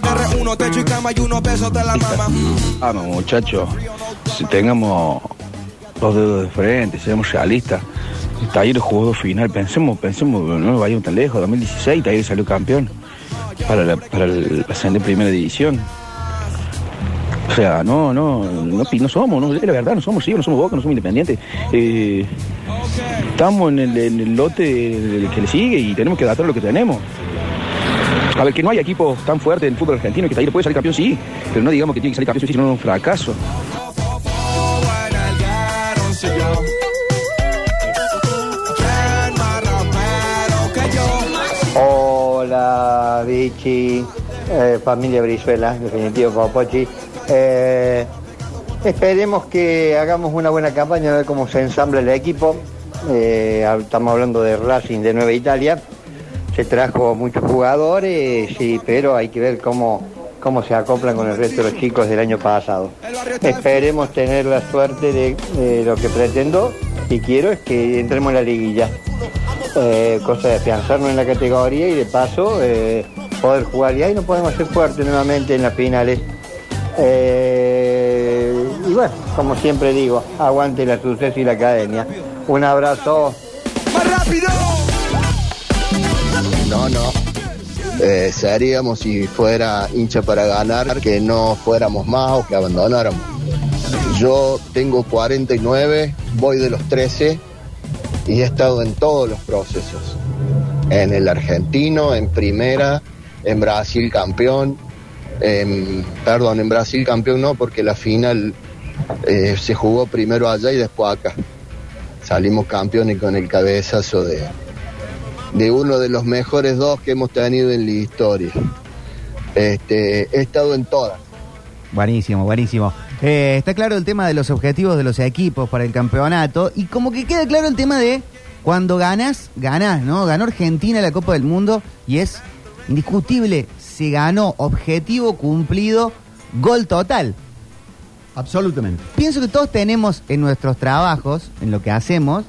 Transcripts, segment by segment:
ganas de techo y cama y unos besos de la mamá. Vamos, muchachos, si tengamos los dedos de frente, seamos realistas. El Talleres jugó dos final, pensemos, pensemos, no vayamos tan lejos, 2016 Talleres salió campeón para la, para el ascender primera división. O sea, no, no, no, somos, no, la verdad, no somos, sí, no somos Boca, no somos independientes. Eh, estamos en el, en el lote que le sigue y tenemos que adaptar lo que tenemos. A ver, que no hay equipos tan fuertes en el fútbol argentino que Talleres puede salir campeón, sí, pero no digamos que tiene que salir campeón, sí, si no es un fracaso. Hola, Vichy, eh, familia Brizuela, definitivo Popochi. Eh, esperemos que hagamos una buena campaña, a ver cómo se ensambla el equipo. Eh, estamos hablando de Racing de Nueva Italia. Se trajo muchos jugadores, sí, pero hay que ver cómo, cómo se acoplan con el resto de los chicos del año pasado. Esperemos tener la suerte de, lo que pretendo y quiero es que entremos en la liguilla. Eh, cosa de afianzarnos en la categoría y de paso eh, poder jugar. Y ahí nos podemos hacer fuertes nuevamente en las finales. Eh, y bueno, como siempre digo, aguante la suceso y la academia. Un abrazo. ¡Más rápido! Eh, seríamos si fuera hincha para ganar, que no fuéramos más o que abandonáramos. Yo tengo 49, voy de los 13 y he estado en todos los procesos. En el argentino, en primera, en Brasil campeón, perdón, en Brasil campeón no, porque la final eh, se jugó primero allá y después acá. Salimos campeones con el cabezazo de, de uno de los mejores dos que hemos tenido en la historia. Este, he estado en todas. Buenísimo, buenísimo. Eh, está claro el tema de los objetivos de los equipos para el campeonato y como que queda claro el tema de cuando ganas, ganas, ¿no? Ganó Argentina la Copa del Mundo y es indiscutible, se ganó, objetivo cumplido, gol total. Absolutamente. Pienso que todos tenemos en nuestros trabajos, en lo que hacemos,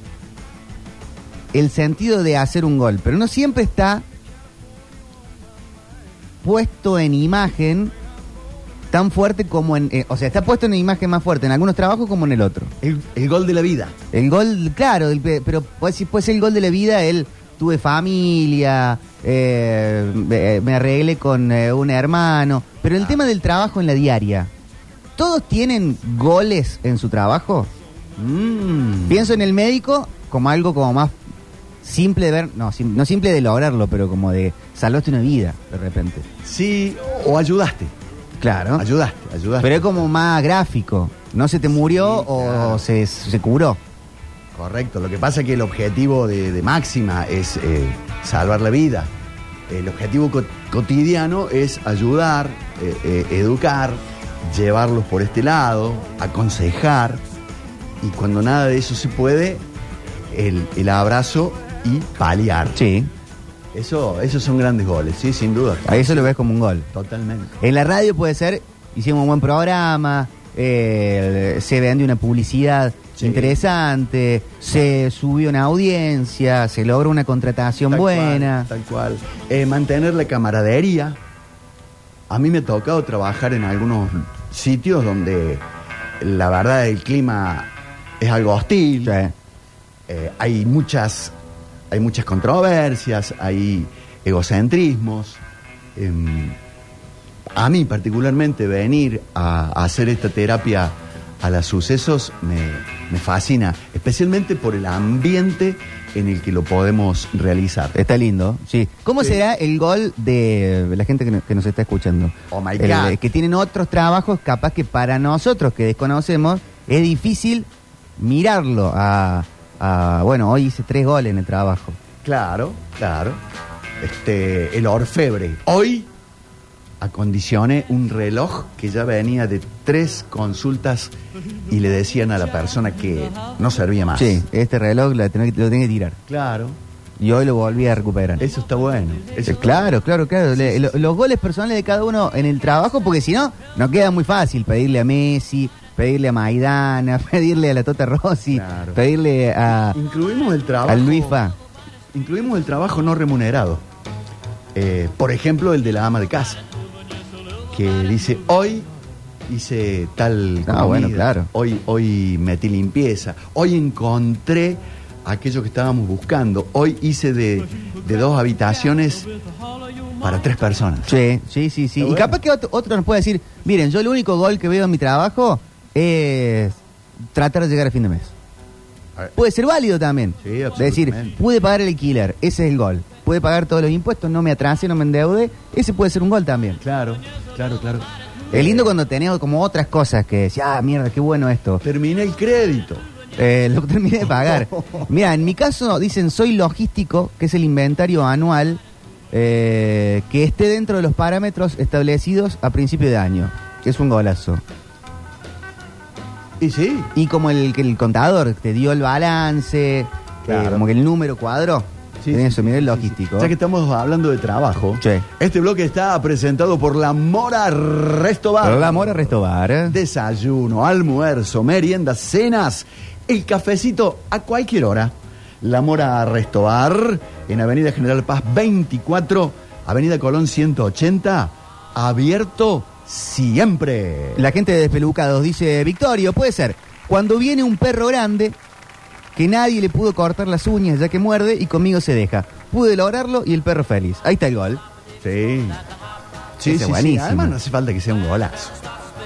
el sentido de hacer un gol, pero no siempre está puesto en imagen tan fuerte como en... eh, o sea, está puesto en imagen más fuerte en algunos trabajos como en el otro. El, el gol de la vida. El gol, claro, el pe- pero puede, si puede ser el gol de la vida, él tuve familia, eh, me, me arreglé con eh, un hermano, pero el tema del trabajo en la diaria, ¿todos tienen goles en su trabajo? Mm. Pienso en el médico como algo como más simple de ver, no, sim- no simple de lograrlo, pero como de salvaste una vida de repente. Sí, o ayudaste. Claro. Ayudaste, ayudaste. Pero es como más gráfico. No se te murió Sí, o se, se curó. Correcto. Lo que pasa es que el objetivo de, de máxima es eh, salvar la vida. El objetivo co- cotidiano es ayudar, eh, eh, educar, llevarlos por este lado, aconsejar. Y cuando nada de eso se puede, el, el abrazo y paliar. Sí. Eso, esos son grandes goles, sí, sin duda. A eso lo ves como un gol. Totalmente. En la radio puede ser, hicimos un buen programa, eh, se vende una publicidad Sí. interesante, se subió una audiencia, se logra una contratación Tal buena. cual, tal cual. Eh, mantener la camaradería. A mí me ha tocado trabajar en algunos sitios donde la verdad el clima es algo hostil. Sí. Eh, hay muchas hay muchas controversias, hay egocentrismos. Em, a mí particularmente venir a, a hacer esta terapia a los sucesos me, me fascina, especialmente por el ambiente en el que lo podemos realizar. Está lindo, sí. ¿Cómo Sí. será el gol de la gente que, no- que nos está escuchando? Oh my El- God. que tienen otros trabajos, capaz que para nosotros que desconocemos, es difícil mirarlo a, a, bueno, hoy hice tres goles en el trabajo. Claro, claro. Este, el orfebre. Hoy acondicioné un reloj que ya venía de tres consultas y le decían a la persona que no servía más. Sí, este reloj lo tengo que, lo tengo que tirar. Claro. Y hoy lo volví a recuperar. Eso está bueno. Eso Eh, está claro, claro, claro. Lo- los goles personales de cada uno en el trabajo, porque si no, no queda muy fácil pedirle a Messi, pedirle a Maidana, pedirle a la Tota Rossi, Claro. pedirle a. Incluimos el trabajo. a. Incluimos el trabajo no remunerado. Eh, por ejemplo, el de la ama de casa. que dice, hoy hice tal Ah, comida, bueno, claro. hoy, hoy metí limpieza, hoy encontré aquello que estábamos buscando, hoy hice de, de dos habitaciones para tres personas. Sí, sí, sí, sí. Y capaz que otro, otro nos puede decir, miren, yo el único gol que veo en mi trabajo es tratar de llegar a fin de mes. Puede ser válido también. Sí, Es decir, pude pagar el alquiler, ese es el gol. Pude pagar todos los impuestos, no me atrase, no me endeude, ese puede ser un gol también. Claro, claro, claro. Es lindo cuando tenés como otras cosas que decís, ah, mierda, qué bueno esto. Terminé el crédito. Eh, lo terminé de pagar. Mira, en mi caso dicen soy logístico, que es el inventario anual eh, que esté dentro de los parámetros establecidos a principio de año, que es un golazo. Y sí, Y como el que el contador te dio el balance, eh, como que el número cuadró. Sí, en sí, eso, sí, mira el sí, logístico. Ya que estamos hablando de trabajo, Sí. este bloque está presentado por la Mora Resto Bar. Pero la mora restobar. ¿eh? Desayuno, almuerzo, meriendas, cenas, el cafecito a cualquier hora. La Mora Resto Bar, en Avenida General Paz 24, Avenida Colón 180, abierto siempre. La gente de Despelucados dice, Victorio, puede ser, cuando viene un perro grande que nadie le pudo cortar las uñas ya que muerde y conmigo se deja. Pude lograrlo y el perro feliz. Ahí está el gol. Sí. Sí, sí, sí. buenísimo. Además no hace falta que sea un golazo.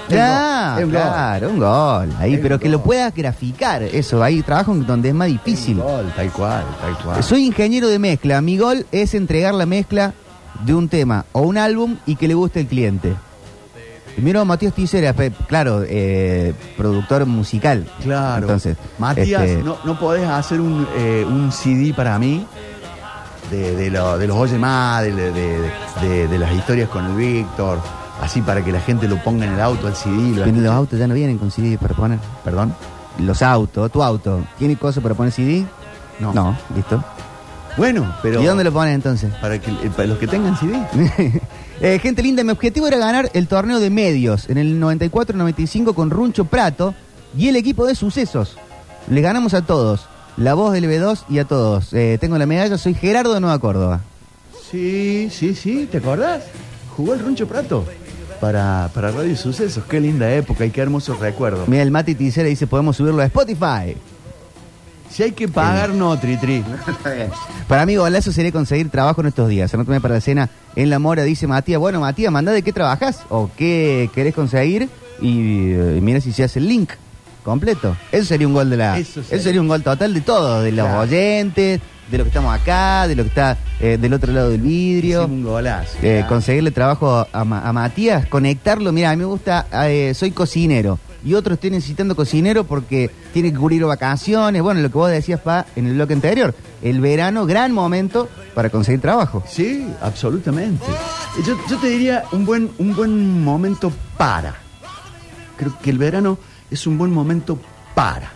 Ya, un gol. claro, un gol. Ahí, Es pero un que lo puedas graficar. Eso, hay trabajo donde es más difícil. Un gol, tal cual, tal cual. Soy ingeniero de mezcla. Mi gol es entregar la mezcla de un tema o un álbum y que le guste al cliente. Primero Matías Ticera, pe- claro, eh, productor musical. Claro. Entonces, Matías, este, no, no podés hacer un, eh, un CD para mí de, de, lo- de los Oye Más, de, de- de- de- de las historias con el Víctor, así para que la gente lo ponga en el auto al CD. lo los autos ya no vienen con CD para poner. Perdón. Los autos, tu auto, ¿tiene cosas para poner CD? No. No, listo. Bueno, pero. ¿Y dónde lo pones entonces? Para, que, eh, para los que tengan CD. Eh, gente linda, mi objetivo era ganar el torneo de medios en el 94-95 con Runcho Prato y el equipo de sucesos. Le ganamos a todos, la voz del B2 y a todos. Eh, tengo la medalla, soy Gerardo de Nueva Córdoba. Sí, sí, sí, ¿te acordás? Jugó el Runcho Prato para, para Radio Sucesos. Qué linda época y qué hermosos recuerdos. Mira, el Mati Ticera dice, podemos subirlo a Spotify. Si hay que pagar, no, Tri Tri. Para mí, golazo sería conseguir trabajo en estos días. Anótame para la cena en La Mora, dice Matías. Bueno, Matías, manda de qué trabajas o qué querés conseguir y, eh, mira si se hace el link completo. Eso sería un gol de la. Eso Eso sería. un gol total de todo, de los Claro. oyentes, de lo que estamos acá, de lo que está eh, del otro lado del vidrio. Hicimos un golazo. Eh, conseguirle trabajo a, Ma- a Matías, conectarlo. Mira, a mí me gusta, eh, soy cocinero. Y otro estoy necesitando cocinero porque tiene que cubrir vacaciones. Bueno, lo que vos decías, Pa, en el bloque anterior. El verano, gran momento para conseguir trabajo. Sí, absolutamente. Yo, yo te diría un buen, un buen momento para. Creo que el verano es un buen momento para.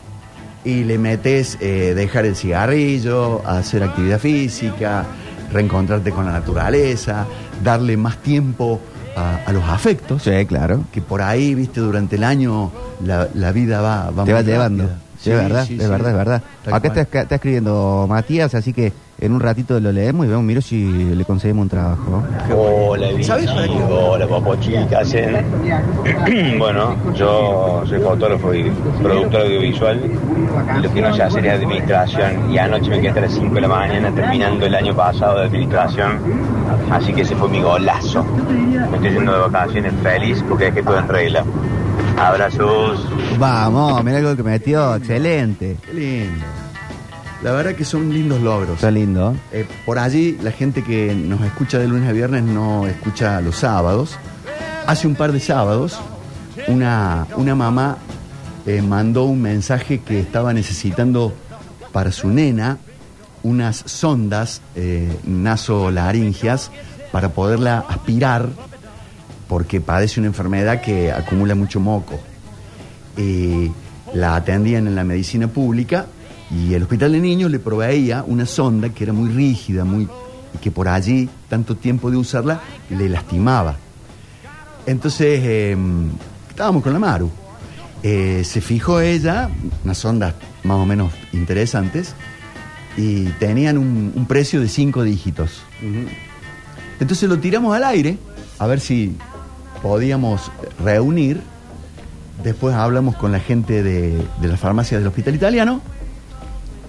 Y le metes eh, dejar el cigarrillo, hacer actividad física, reencontrarte con la naturaleza, darle más tiempo a, a los afectos. Sí, claro. Que por ahí, viste, durante el año la, la vida va, va Te va llevando. Sí, es verdad, sí, es verdad, es verdad. Acá está escribiendo Matías, así que en un ratito lo leemos y vemos, miro si le conseguimos un trabajo. Hola, ¿Sabes para qué? Hola, Popo Chicas. bueno, yo soy fotógrafo y productor audiovisual. Y lo que no sé hacer es administración. Y anoche me quedé hasta las 5 de la mañana terminando el año pasado de administración. Así que ese fue mi golazo. Me estoy yendo de vacaciones feliz porque dejé todo en regla. Abrazos. Vamos, mira el gol que metió, excelente. Qué lindo. La verdad que son lindos logros. Está lindo. Eh, por allí, la gente que nos escucha de lunes a viernes no escucha los sábados. Hace un par de sábados, una, una mamá eh, mandó un mensaje que estaba necesitando para su nena unas sondas eh, nasolaringias para poderla aspirar porque padece una enfermedad que acumula mucho moco. La atendían en la medicina pública y el hospital de niños le proveía una sonda que era muy rígida, muy y que por allí, tanto tiempo de usarla, le lastimaba. Entonces, eh, estábamos con la Maru. Eh, se fijó ella, unas sondas más o menos interesantes, y tenían un, un precio de cinco dígitos. Entonces lo tiramos al aire, a ver si podíamos reunir. Después hablamos con la gente de, de la farmacia del Hospital Italiano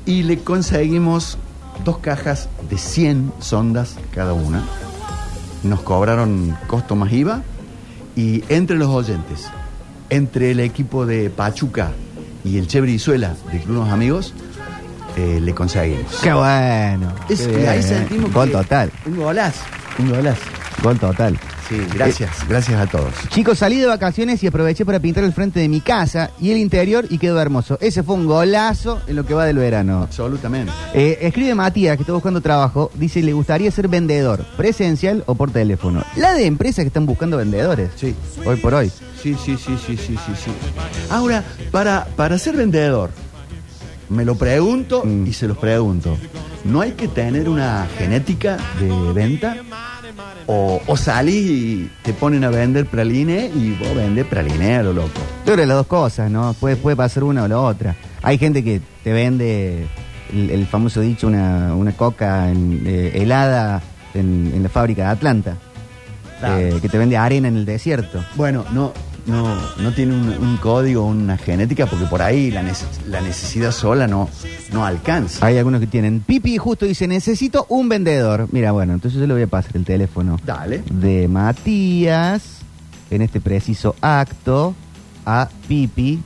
y le conseguimos dos cajas de 100 sondas cada una. Nos cobraron costo más IVA y entre los oyentes, entre el equipo de Pachuca y el Che Brizuela de Los Amigos, eh, le conseguimos. Qué bueno. Es- Qué y bien, ahí eh. sentimos Gol que- total. Un golazo, un golazo. Gol total. Sí, gracias, gracias a todos. Chicos, salí de vacaciones y aproveché para pintar el frente de mi casa y el interior y quedó hermoso. Ese fue un golazo en lo que va del verano. Absolutamente. Eh, escribe Matías, que está buscando trabajo, dice, le gustaría ser vendedor, presencial o por teléfono. La de empresas que están buscando vendedores. Sí. Hoy por hoy. Sí, sí, sí, sí, sí, sí, sí. Ahora, para, para ser vendedor, me lo pregunto Mm. y se los pregunto. ¿No hay que tener una genética de venta? O, o salís y te ponen a vender praline y vos vendes praline a lo loco. Yo creo que las dos cosas, ¿no? Puede, puede pasar una o la otra. Hay gente que te vende el, el famoso dicho, una, una coca en- eh, helada en, en la fábrica de Atlanta. Claro. Eh, que te vende arena en el desierto. Bueno, no, no, no tiene un, un código, una genética, porque por ahí la, neces- la necesidad sola no, no alcanza. Hay algunos que tienen. Pipi justo dice, necesito un vendedor. Mira, bueno, entonces yo le voy a pasar el teléfono Dale. de Matías en este preciso acto a Pipi.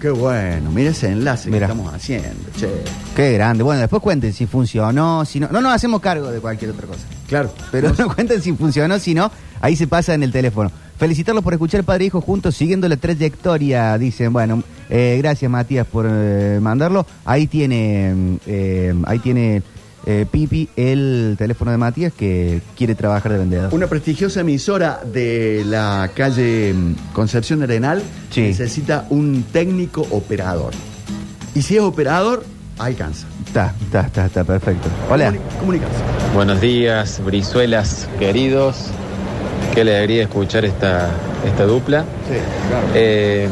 Qué bueno, mira ese enlace Mira. que estamos haciendo, che. Qué grande. Bueno, después cuenten si funcionó, si no. No nos hacemos cargo de cualquier otra cosa. Claro, Pero no cuenten si funcionó, si no, ahí se pasa en el teléfono. Felicitarlos por escuchar Padre e Hijo juntos, siguiendo la trayectoria, dicen. Bueno, eh, gracias Matías por eh, mandarlo. Ahí tiene, eh, ahí tiene eh, Pipi el teléfono de Matías que quiere trabajar de vendedor. Una prestigiosa emisora de la calle mm, Concepción Arenal Sí. necesita un técnico operador. Y si es operador, alcanza. Está, está, está, está, perfecto. Hola. Comuni- comunicarse. Buenos días, Brizuelas queridos. Qué alegría escuchar esta, esta dupla. Sí, claro. Eh,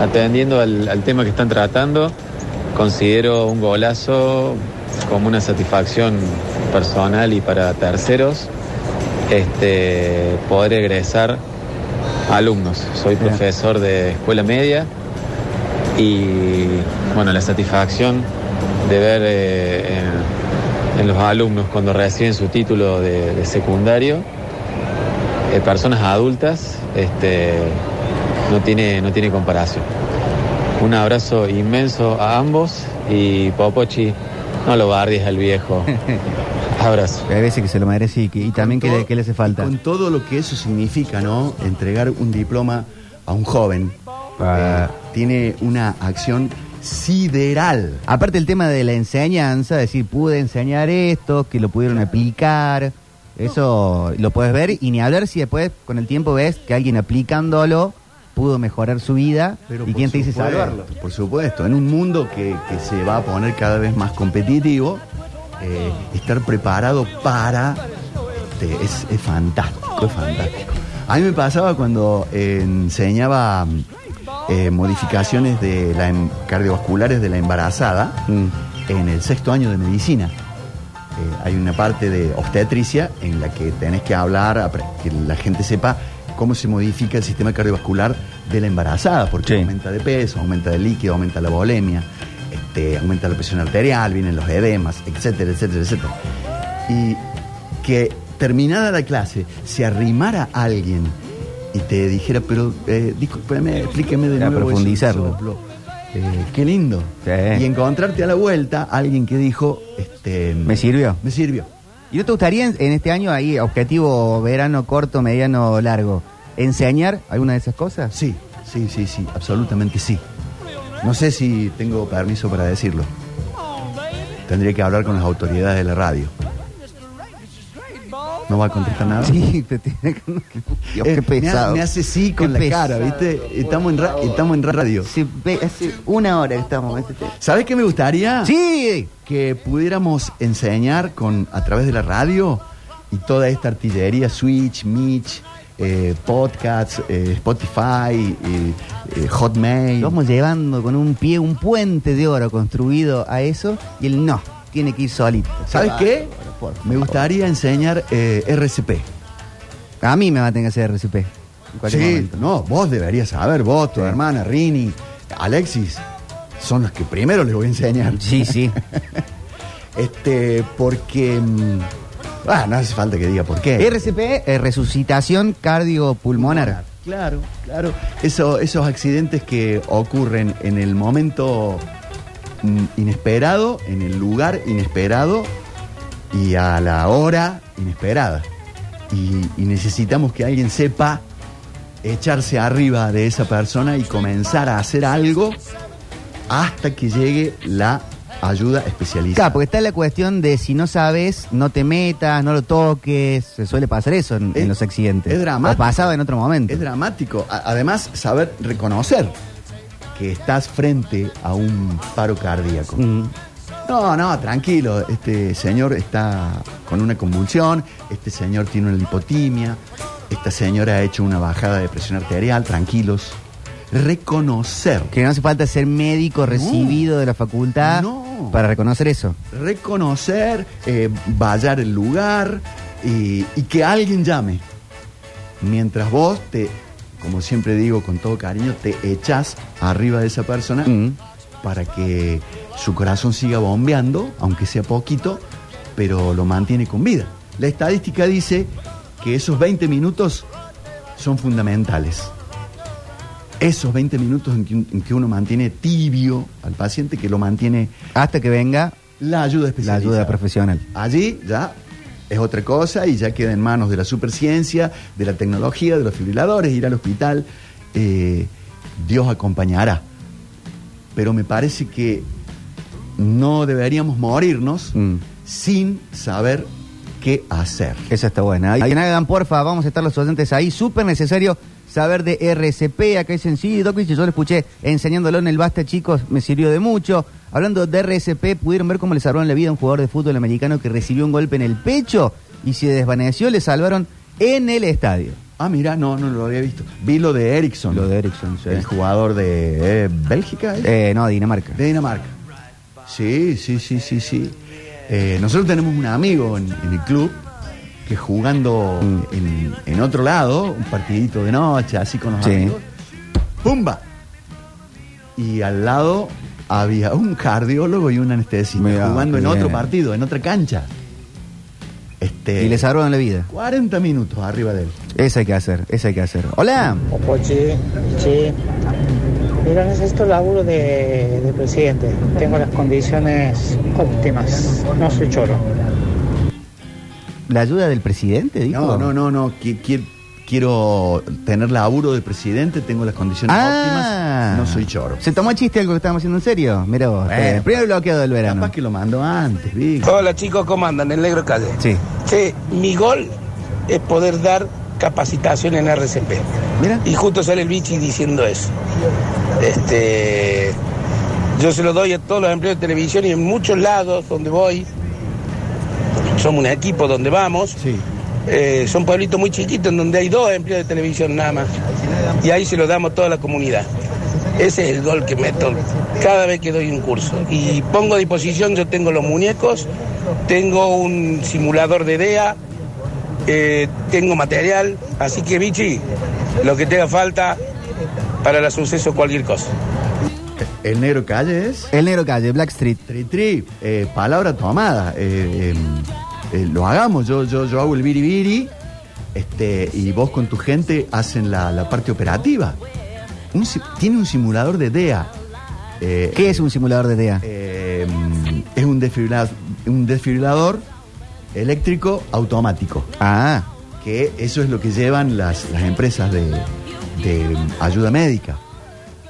atendiendo al, al tema que están tratando, considero un golazo como una satisfacción personal y para terceros este, poder egresar alumnos. Soy Bien. profesor de escuela media y bueno, la satisfacción de ver eh, en, en los alumnos cuando reciben su título de, de secundario, eh, personas adultas, este, no, tiene, no tiene comparación. Un abrazo inmenso a ambos y Popochi, no lo bardies al viejo. Abrazo. Hay veces que se lo merece y, que- y también que Con le, todo- que le hace falta. Con todo lo que eso significa, ¿no? Entregar un diploma a un joven. Ah. eh, tiene una acción sideral. Aparte el tema de la enseñanza, decir, pude enseñar esto, que lo pudieron aplicar, eso lo puedes ver y ni hablar si después con el tiempo ves que alguien aplicándolo pudo mejorar su vida Pero y quién te dice supuesto, salvarlo. Por supuesto, en un mundo que, que se va a poner cada vez más competitivo, eh, estar preparado para este, es, es fantástico, es fantástico. A mí me pasaba cuando eh, enseñaba eh, modificaciones de la cardiovasculares de la embarazada Mm. en el sexto año de medicina. Eh, hay una parte de obstetricia en la que tenés que hablar, que la gente sepa cómo se modifica el sistema cardiovascular de la embarazada, porque Sí. aumenta de peso, aumenta de líquido, aumenta la volemia, este, aumenta la presión arterial, vienen los edemas, etcétera, etcétera, etcétera. Y que terminada la clase se arrimara alguien y te dijera, pero eh, discúlpeme, explíqueme de nuevo. eso, profundizarlo. soplo". Eh, qué lindo. Sí. Y encontrarte a la vuelta alguien que dijo, este, ¿Me sirvió? Me sirvió. ¿Y no te gustaría en, en este año ahí, objetivo verano corto, mediano, largo, enseñar alguna de esas cosas? Sí, sí, sí, sí, absolutamente sí. No sé si tengo permiso para decirlo. Tendría que hablar con las autoridades de la radio. ¿No va a contestar nada? Sí, te tiene que... Dios, Eh, qué me ha- pesado. Me, hace sí con Qué la cara. ¿viste? Estamos en, ra- estamos en radio. Sí, hace una hora que estamos. ¿Sabes qué me gustaría? Sí, que pudiéramos enseñar con a través de la radio y toda esta artillería, Switch, Mitch, eh, podcasts, eh, Spotify, eh, eh, Hotmail. Vamos llevando con un pie, un puente de oro construido a eso y él no, tiene que ir solito. ¿Sabes Ah, qué? por. Me gustaría enseñar eh, RCP. A mí me va a tener que hacer RCP. En Sí, momento. no, vos deberías saber, vos, tu hermana, Rini, Alexis, son los que primero les voy a enseñar. Sí, sí. Este, porque. mm, Ah, no hace falta que diga por qué. RCP, eh, resucitación cardiopulmonar. Claro, claro. Eso- esos accidentes que ocurren en el momento inesperado, en el lugar inesperado y a la hora inesperada. Y, y necesitamos que alguien sepa echarse arriba de esa persona y comenzar a hacer algo hasta que llegue la ayuda especializada. Claro, porque está la cuestión de si no sabes, no te metas, no lo toques. Se suele pasar eso en, los accidentes. es dramático. O pasaba en otro momento. Es dramático. A- además, saber reconocer que estás frente a un paro cardíaco. Mm. No, no, tranquilo. Este señor está con una convulsión, este señor tiene una lipotimia, esta señora ha hecho una bajada de presión arterial, tranquilos. Reconocer. Que no hace falta ser médico recibido de la facultad No. para reconocer eso. Reconocer, eh, vallar el lugar y, y que alguien llame. Mientras vos te, como siempre digo con todo cariño, te echas arriba de esa persona Mm. para que su corazón siga bombeando, aunque sea poquito, pero lo mantiene con vida. La estadística dice que esos 20 minutos son fundamentales. Esos 20 minutos en que, en que uno mantiene tibio al paciente, que lo mantiene Hasta que venga la ayuda la especializada. ayuda profesional. Allí ya es otra cosa y ya queda en manos de la superciencia, de la tecnología, de los fibriladores, ir al hospital. eh, Dios acompañará. Pero me parece que no deberíamos morirnos Mm. sin saber qué hacer. Esa está buena. Ahí hagan, porfa, vamos a estar los oyentes ahí. Súper necesario saber de RCP. Acá dicen, sí, Doc, yo lo escuché enseñándolo en el Basta, chicos, me sirvió de mucho. Hablando de RCP, pudieron ver cómo le salvaron la vida a un jugador de fútbol americano que recibió un golpe en el pecho y se desvaneció, le salvaron en el estadio. Ah, mira, no, no lo había visto. Vi lo de Ericsson. Lo de Ericsson, sí. El jugador de eh, Bélgica. Eh, no, Dinamarca. De Dinamarca. Sí, sí, sí, sí, sí. Eh, nosotros tenemos un amigo en, en el club que jugando Mm. en, en otro lado, un partidito de noche, así con los Sí. amigos, ¡pumba! Y al lado había un cardiólogo y un anestesista Mirá, jugando en otro partido, en otra cancha. Este, Y le salvaron la vida. 40 minutos arriba de él. Eso hay que hacer, eso hay que hacer. Hola. Pochi, sí. Mira, necesito laburo de, de presidente. Tengo las condiciones óptimas. No soy choro. ¿La ayuda del presidente, dijo? No, no, no, no. qui- qui- quiero tener laburo de presidente, tengo las condiciones Ah. óptimas. No soy choro. ¿Se tomó chiste algo que estábamos haciendo en serio? Mira vos. Bueno. eh, primer bloqueo del verano. Capaz que lo mandó antes, Vic. Hola chicos, ¿cómo andan? El negro calle. Sí. Che, mi gol es poder dar capacitación en RCP. Mira. Y justo sale el bichi diciendo eso. Este, yo se lo doy a todos los empleados de televisión y en muchos lados donde voy, somos un equipo donde vamos, Sí. eh, son pueblitos muy chiquitos en donde hay dos empleados de televisión nada más. Y ahí se lo damos a toda la comunidad. Ese es el gol que meto cada vez que doy un curso. Y pongo a disposición, yo tengo los muñecos, tengo un simulador de DEA, eh, tengo material, así que Vichy, lo que te haga falta para el suceso cualquier cosa. El negro calle es. El negro calle, Black Street. Tri, tri, eh, palabra tomada. eh, eh, lo hagamos. Yo, yo, yo hago el biribiri este, y vos con tu gente hacen la, la parte operativa. Un tiene un simulador de DEA. Eh, ¿Qué es un simulador de DEA? eh, es un desfibrilador, un desfibrilador eléctrico automático. Ah, Que eso es lo que llevan las, las empresas de, de ayuda médica.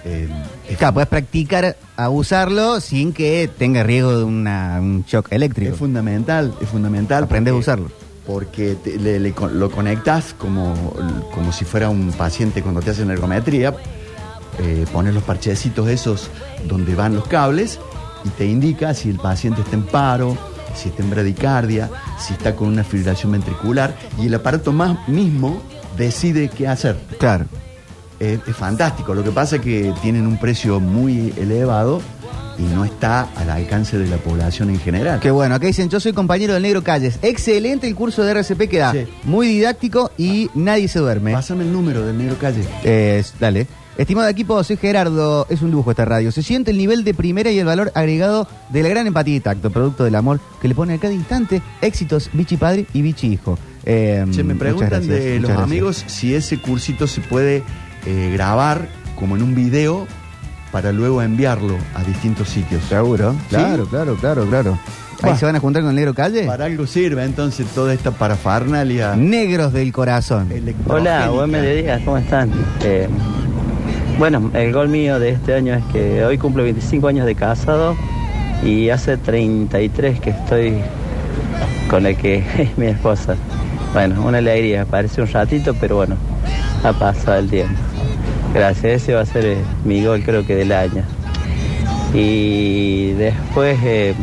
Eh, es- claro, puedes practicar a usarlo sin que tenga riesgo de una- un shock eléctrico. Es fundamental, es fundamental. Aprendes a porque- usarlo. Porque te- le- le con- lo conectas como, como si fuera un paciente cuando te hacen ergometría. Eh, pones los parchecitos esos donde van los cables y te indica si el paciente está en paro, si está en bradicardia, si está con una fibrilación ventricular y el aparato más mismo decide qué hacer. Claro. Es, es fantástico. Lo que pasa es que tienen un precio muy elevado y no está al alcance de la población en general. Qué bueno, acá dicen, yo soy compañero del Negro Calles. Excelente el curso de RCP que da. Sí. Muy didáctico y nadie se duerme. Pásame el número del negro calle. Eh, dale. Estimado equipo, soy Gerardo. Es un lujo esta radio. Se siente el nivel de primera y el valor agregado de la gran empatía y tacto, producto del amor que le pone a cada instante éxitos Bichi Padre y Bichi Hijo. Eh, Che, me preguntan gracias, de los gracias. amigos si ese cursito se puede eh, grabar como en un video para luego enviarlo a distintos sitios. Seguro. Claro, claro, claro, claro. Ahí Bah. se van a juntar con el Negro Calle. Para algo sirve entonces toda esta parafernalia. Negros del corazón. Hola, buen mediodía, ¿cómo están? Eh, bueno, el gol mío de este año es que hoy cumplo 25 años de casado y hace 33 que estoy con la que es mi esposa. Bueno, una alegría, parece un ratito, pero bueno, ha pasado el tiempo. Gracias, ese va a ser eh, mi gol creo que del año. Y después, eh, eh,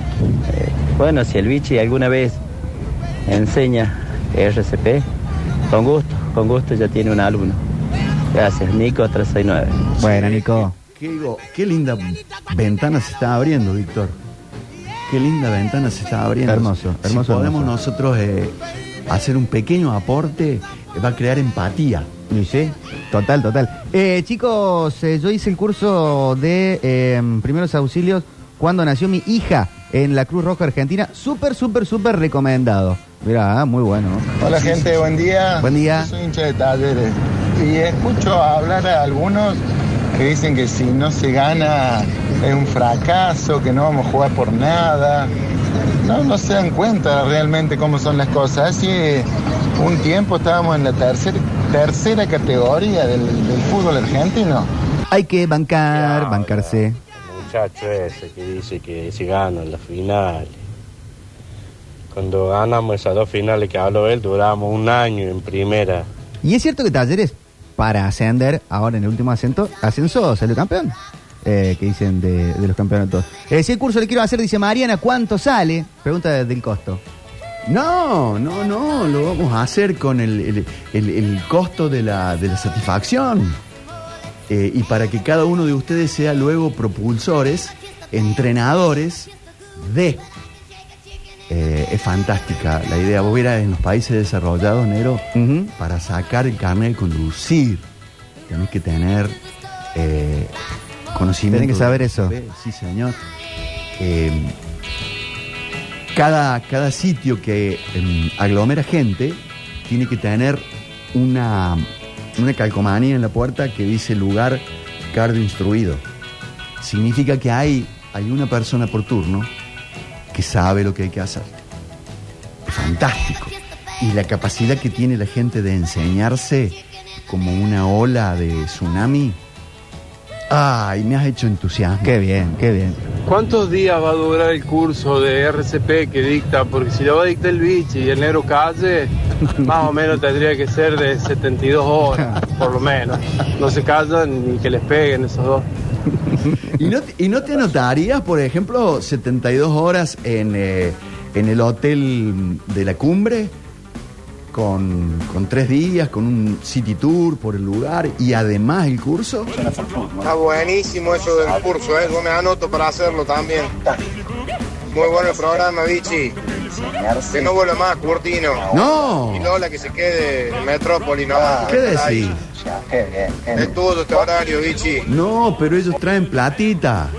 bueno, si el bichi alguna vez enseña RCP, con gusto, con gusto ya tiene un alumno. Gracias, Nico 369. Bueno, Nico. Qué, linda ventana se está abriendo, Víctor. Qué linda ventana se está abriendo. Hermoso, Si hermoso, podemos hermoso. nosotros eh, hacer un pequeño aporte, va a crear empatía. Y sí, total, total. Eh, chicos, eh, yo hice el curso de eh, primeros auxilios cuando nació mi hija en la Cruz Roja Argentina. Súper, súper, súper recomendado. Mirá, muy bueno. Hola gente, buen día. Buen día. Yo soy hincha de talleres y escucho hablar a algunos que dicen que si no se gana es un fracaso, que no vamos a jugar por nada. No, no se dan cuenta realmente cómo son las cosas. Hace un tiempo estábamos en la tercer- tercera categoría del, del fútbol argentino. Hay que bancar, bancarse. muchacho ese que dice que si ganan las finales. Cuando ganamos esas dos finales que habló él, duramos un año en primera. Y es cierto que Talleres, para ascender, ahora en el último ascenso, ascenso salió campeón. Eh, que dicen de, de los campeonatos. Eh, si el curso le quiero hacer, dice Mariana, ¿cuánto sale? Pregunta del costo. No, no, no, lo vamos a hacer con el, el- el- el costo de la, de la satisfacción. Eh, y para que cada uno de ustedes sea luego propulsores, entrenadores de... Eh, es fantástica la idea. Vos vieras en los países desarrollados, Nero, para sacar el carnet de conducir, tenés que tener eh, conocimiento. Tenés que saber eso. Sí, señor. Eh, cada, cada sitio que em, aglomera gente tiene que tener una, una calcomanía en la puerta que dice lugar cardio instruido. Significa que hay, hay una persona por turno que sabe lo que hay que hacer. Fantástico. Y la capacidad que tiene la gente de enseñarse como una ola de tsunami. Ay, me has hecho entusiasmo. Qué bien, qué bien. ¿Cuántos días va a durar el curso de RCP que dicta? Porque si lo va a dictar el bichi y el negro calle, más o menos tendría que ser de 72 horas, por lo menos. No se callan ni que les peguen esos dos. ¿Y no, te- y no te anotarías, por ejemplo, 72 horas en, eh, en el hotel de la cumbre? Con, con tres días, con un city tour por el lugar y además el curso. Está buenísimo eso del curso, ¿eh? Yo me anoto para hacerlo también. Muy bueno el programa, Vichy. Que no vuelva más, Curtino. No. Y Lola que se quede en Metrópoli nomás. ¿Qué decís? Es todo este horario, Vichy. No, pero ellos traen platita.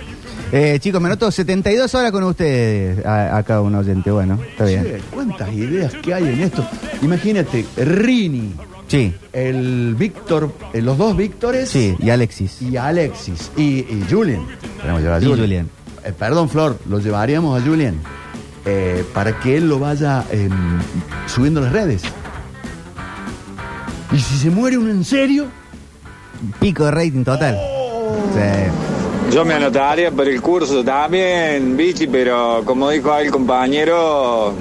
Eh, chicos, me anoto 72 horas con ustedes. A, acá un oyente, bueno, está bien. Che, ¿Cuántas ideas que hay en esto? Imagínate, Rini. Sí. El Víctor, eh, los dos Víctores. Sí, y Alexis. Y Alexis. Y, y Julian. Tenemos que llevar a. Julian. Eh, perdón, Flor, lo llevaríamos a Julian. eh, para que él lo vaya em, subiendo a las redes. Y si se muere uno en serio. Pico de rating total. Sí. Yo me anotaría por el curso también, bichi, pero como dijo el compañero,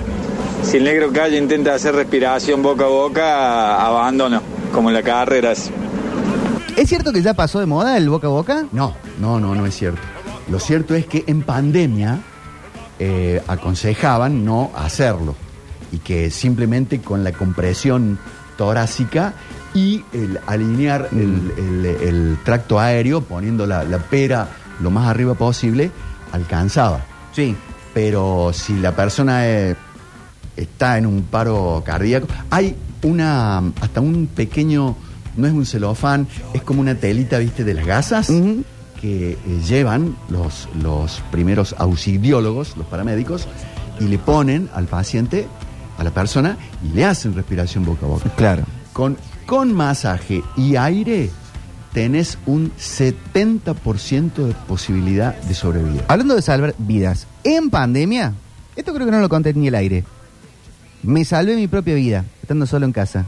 si el negro calle intenta hacer respiración boca a boca, abandono, como en la carrera. ¿Es cierto que ya pasó de moda el boca a boca? No, no, no, no es cierto. Lo cierto es que en pandemia eh, aconsejaban no hacerlo y que simplemente con la compresión torácica y el alinear el, el- el tracto aéreo, poniendo la, la pera lo más arriba posible, alcanzaba. Sí. Pero si la persona eh, está en un paro cardíaco, hay una, hasta un pequeño, no es un celofán, es como una telita, viste, de las gasas que eh, llevan los, los primeros auxiliólogos, los paramédicos, y le ponen al paciente, a la persona, y le hacen respiración boca a boca. Claro. Con, con masaje y aire tenés un 70% de posibilidad de sobrevivir. Hablando de salvar vidas, en pandemia, esto creo que no lo conté ni el aire. Me salvé mi propia vida, estando solo en casa.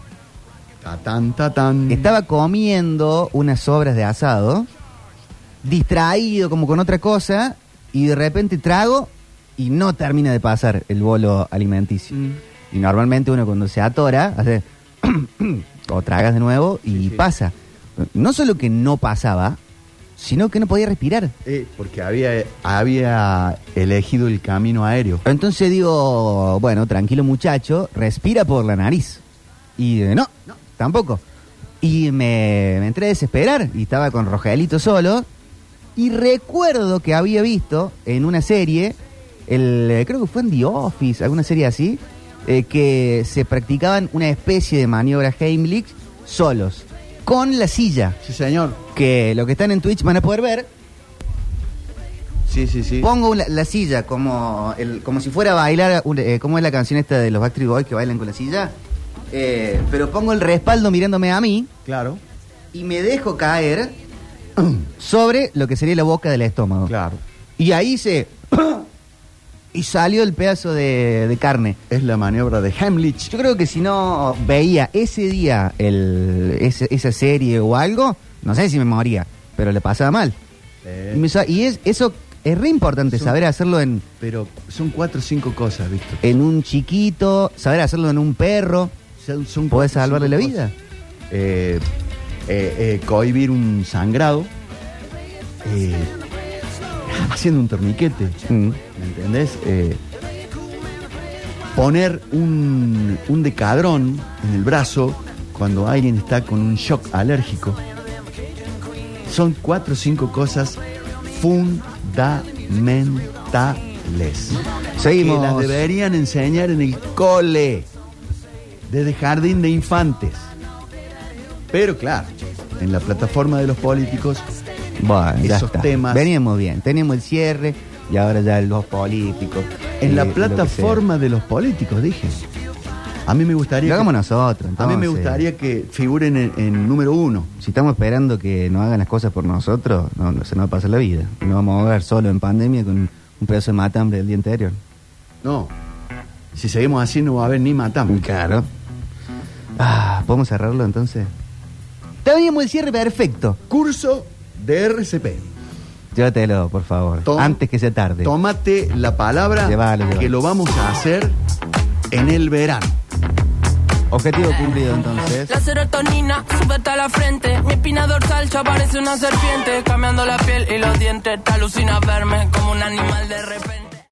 Tatán, tatán. Estaba comiendo unas sobras de asado, distraído como con otra cosa, y de repente trago y no termina de pasar el bolo alimenticio. Y normalmente uno cuando se atora, hace o tragas de nuevo y pasa. No solo que no pasaba, sino que no podía respirar. Eh, porque había, había elegido el camino aéreo. Entonces digo, bueno, tranquilo muchacho, respira por la nariz. Y eh, no, tampoco. Y me, me entré a desesperar y estaba con Rogelito solo. Y recuerdo que había visto en una serie, el, creo que fue en The Office, alguna serie así, eh, que se practicaban una especie de maniobra Heimlich solos, con la silla. Sí, señor. Que lo que están en Twitch van a poder ver. Sí, sí, sí. Pongo la, la silla como, el, como si fuera a bailar, un- eh, ¿cómo es la canción esta de los Backstreet Boys que bailan con la silla? Eh, pero pongo el respaldo mirándome a mí Claro. y me dejo caer sobre lo que sería la boca del estómago. Claro. Y ahí se... y salió el pedazo de, de carne. Es la maniobra de Heimlich. Yo creo que si no veía ese día el, ese- esa serie o algo, no sé si me moría, pero le pasaba mal. Eh, Y, me sa- y es, eso es re importante, saber hacerlo en, pero son cuatro o cinco cosas, ¿viste? en un chiquito, saber hacerlo en un perro. Son, son ¿Podés cuatro o salvarle la vida? cosas. Eh, eh, eh, cohibir un sangrado. eh, haciendo un torniquete. Mm. ¿Me entendés? Eh, poner un, un decadrón en el brazo cuando alguien está con un shock alérgico. Son cuatro o cinco cosas fundamentales. Seguimos. Que las deberían enseñar en el cole, desde jardín de infantes. Pero claro, en la plataforma de los políticos, Bueno, ya Esos está. temas. Veníamos bien, teníamos el cierre y ahora ya los políticos. en eh, la lo que plataforma de los políticos, dije. A mí me gustaría... Lo hagamos que- nosotros. A mí me entonces. gustaría que figuren en, en número uno. Si estamos esperando que nos hagan las cosas por nosotros, no, no se nos va a pasar la vida. Y nos vamos a ver solo en pandemia con un pedazo de matambre del día anterior. No. Si seguimos así no va a haber ni matamos. Claro. Ah, ¿podemos cerrarlo entonces? Teníamos el cierre perfecto. Curso de RCP. Llévatelo, por favor. Tom- antes que sea tarde. Tómate la palabra Llévalo, llévalo. que lo vamos a hacer en el verano. Objetivo cumplido entonces. La serotonina sube hasta la frente. Mi espina dorsal ya parece una serpiente. Cambiando la piel y los dientes. Te alucina verme como un animal de repente.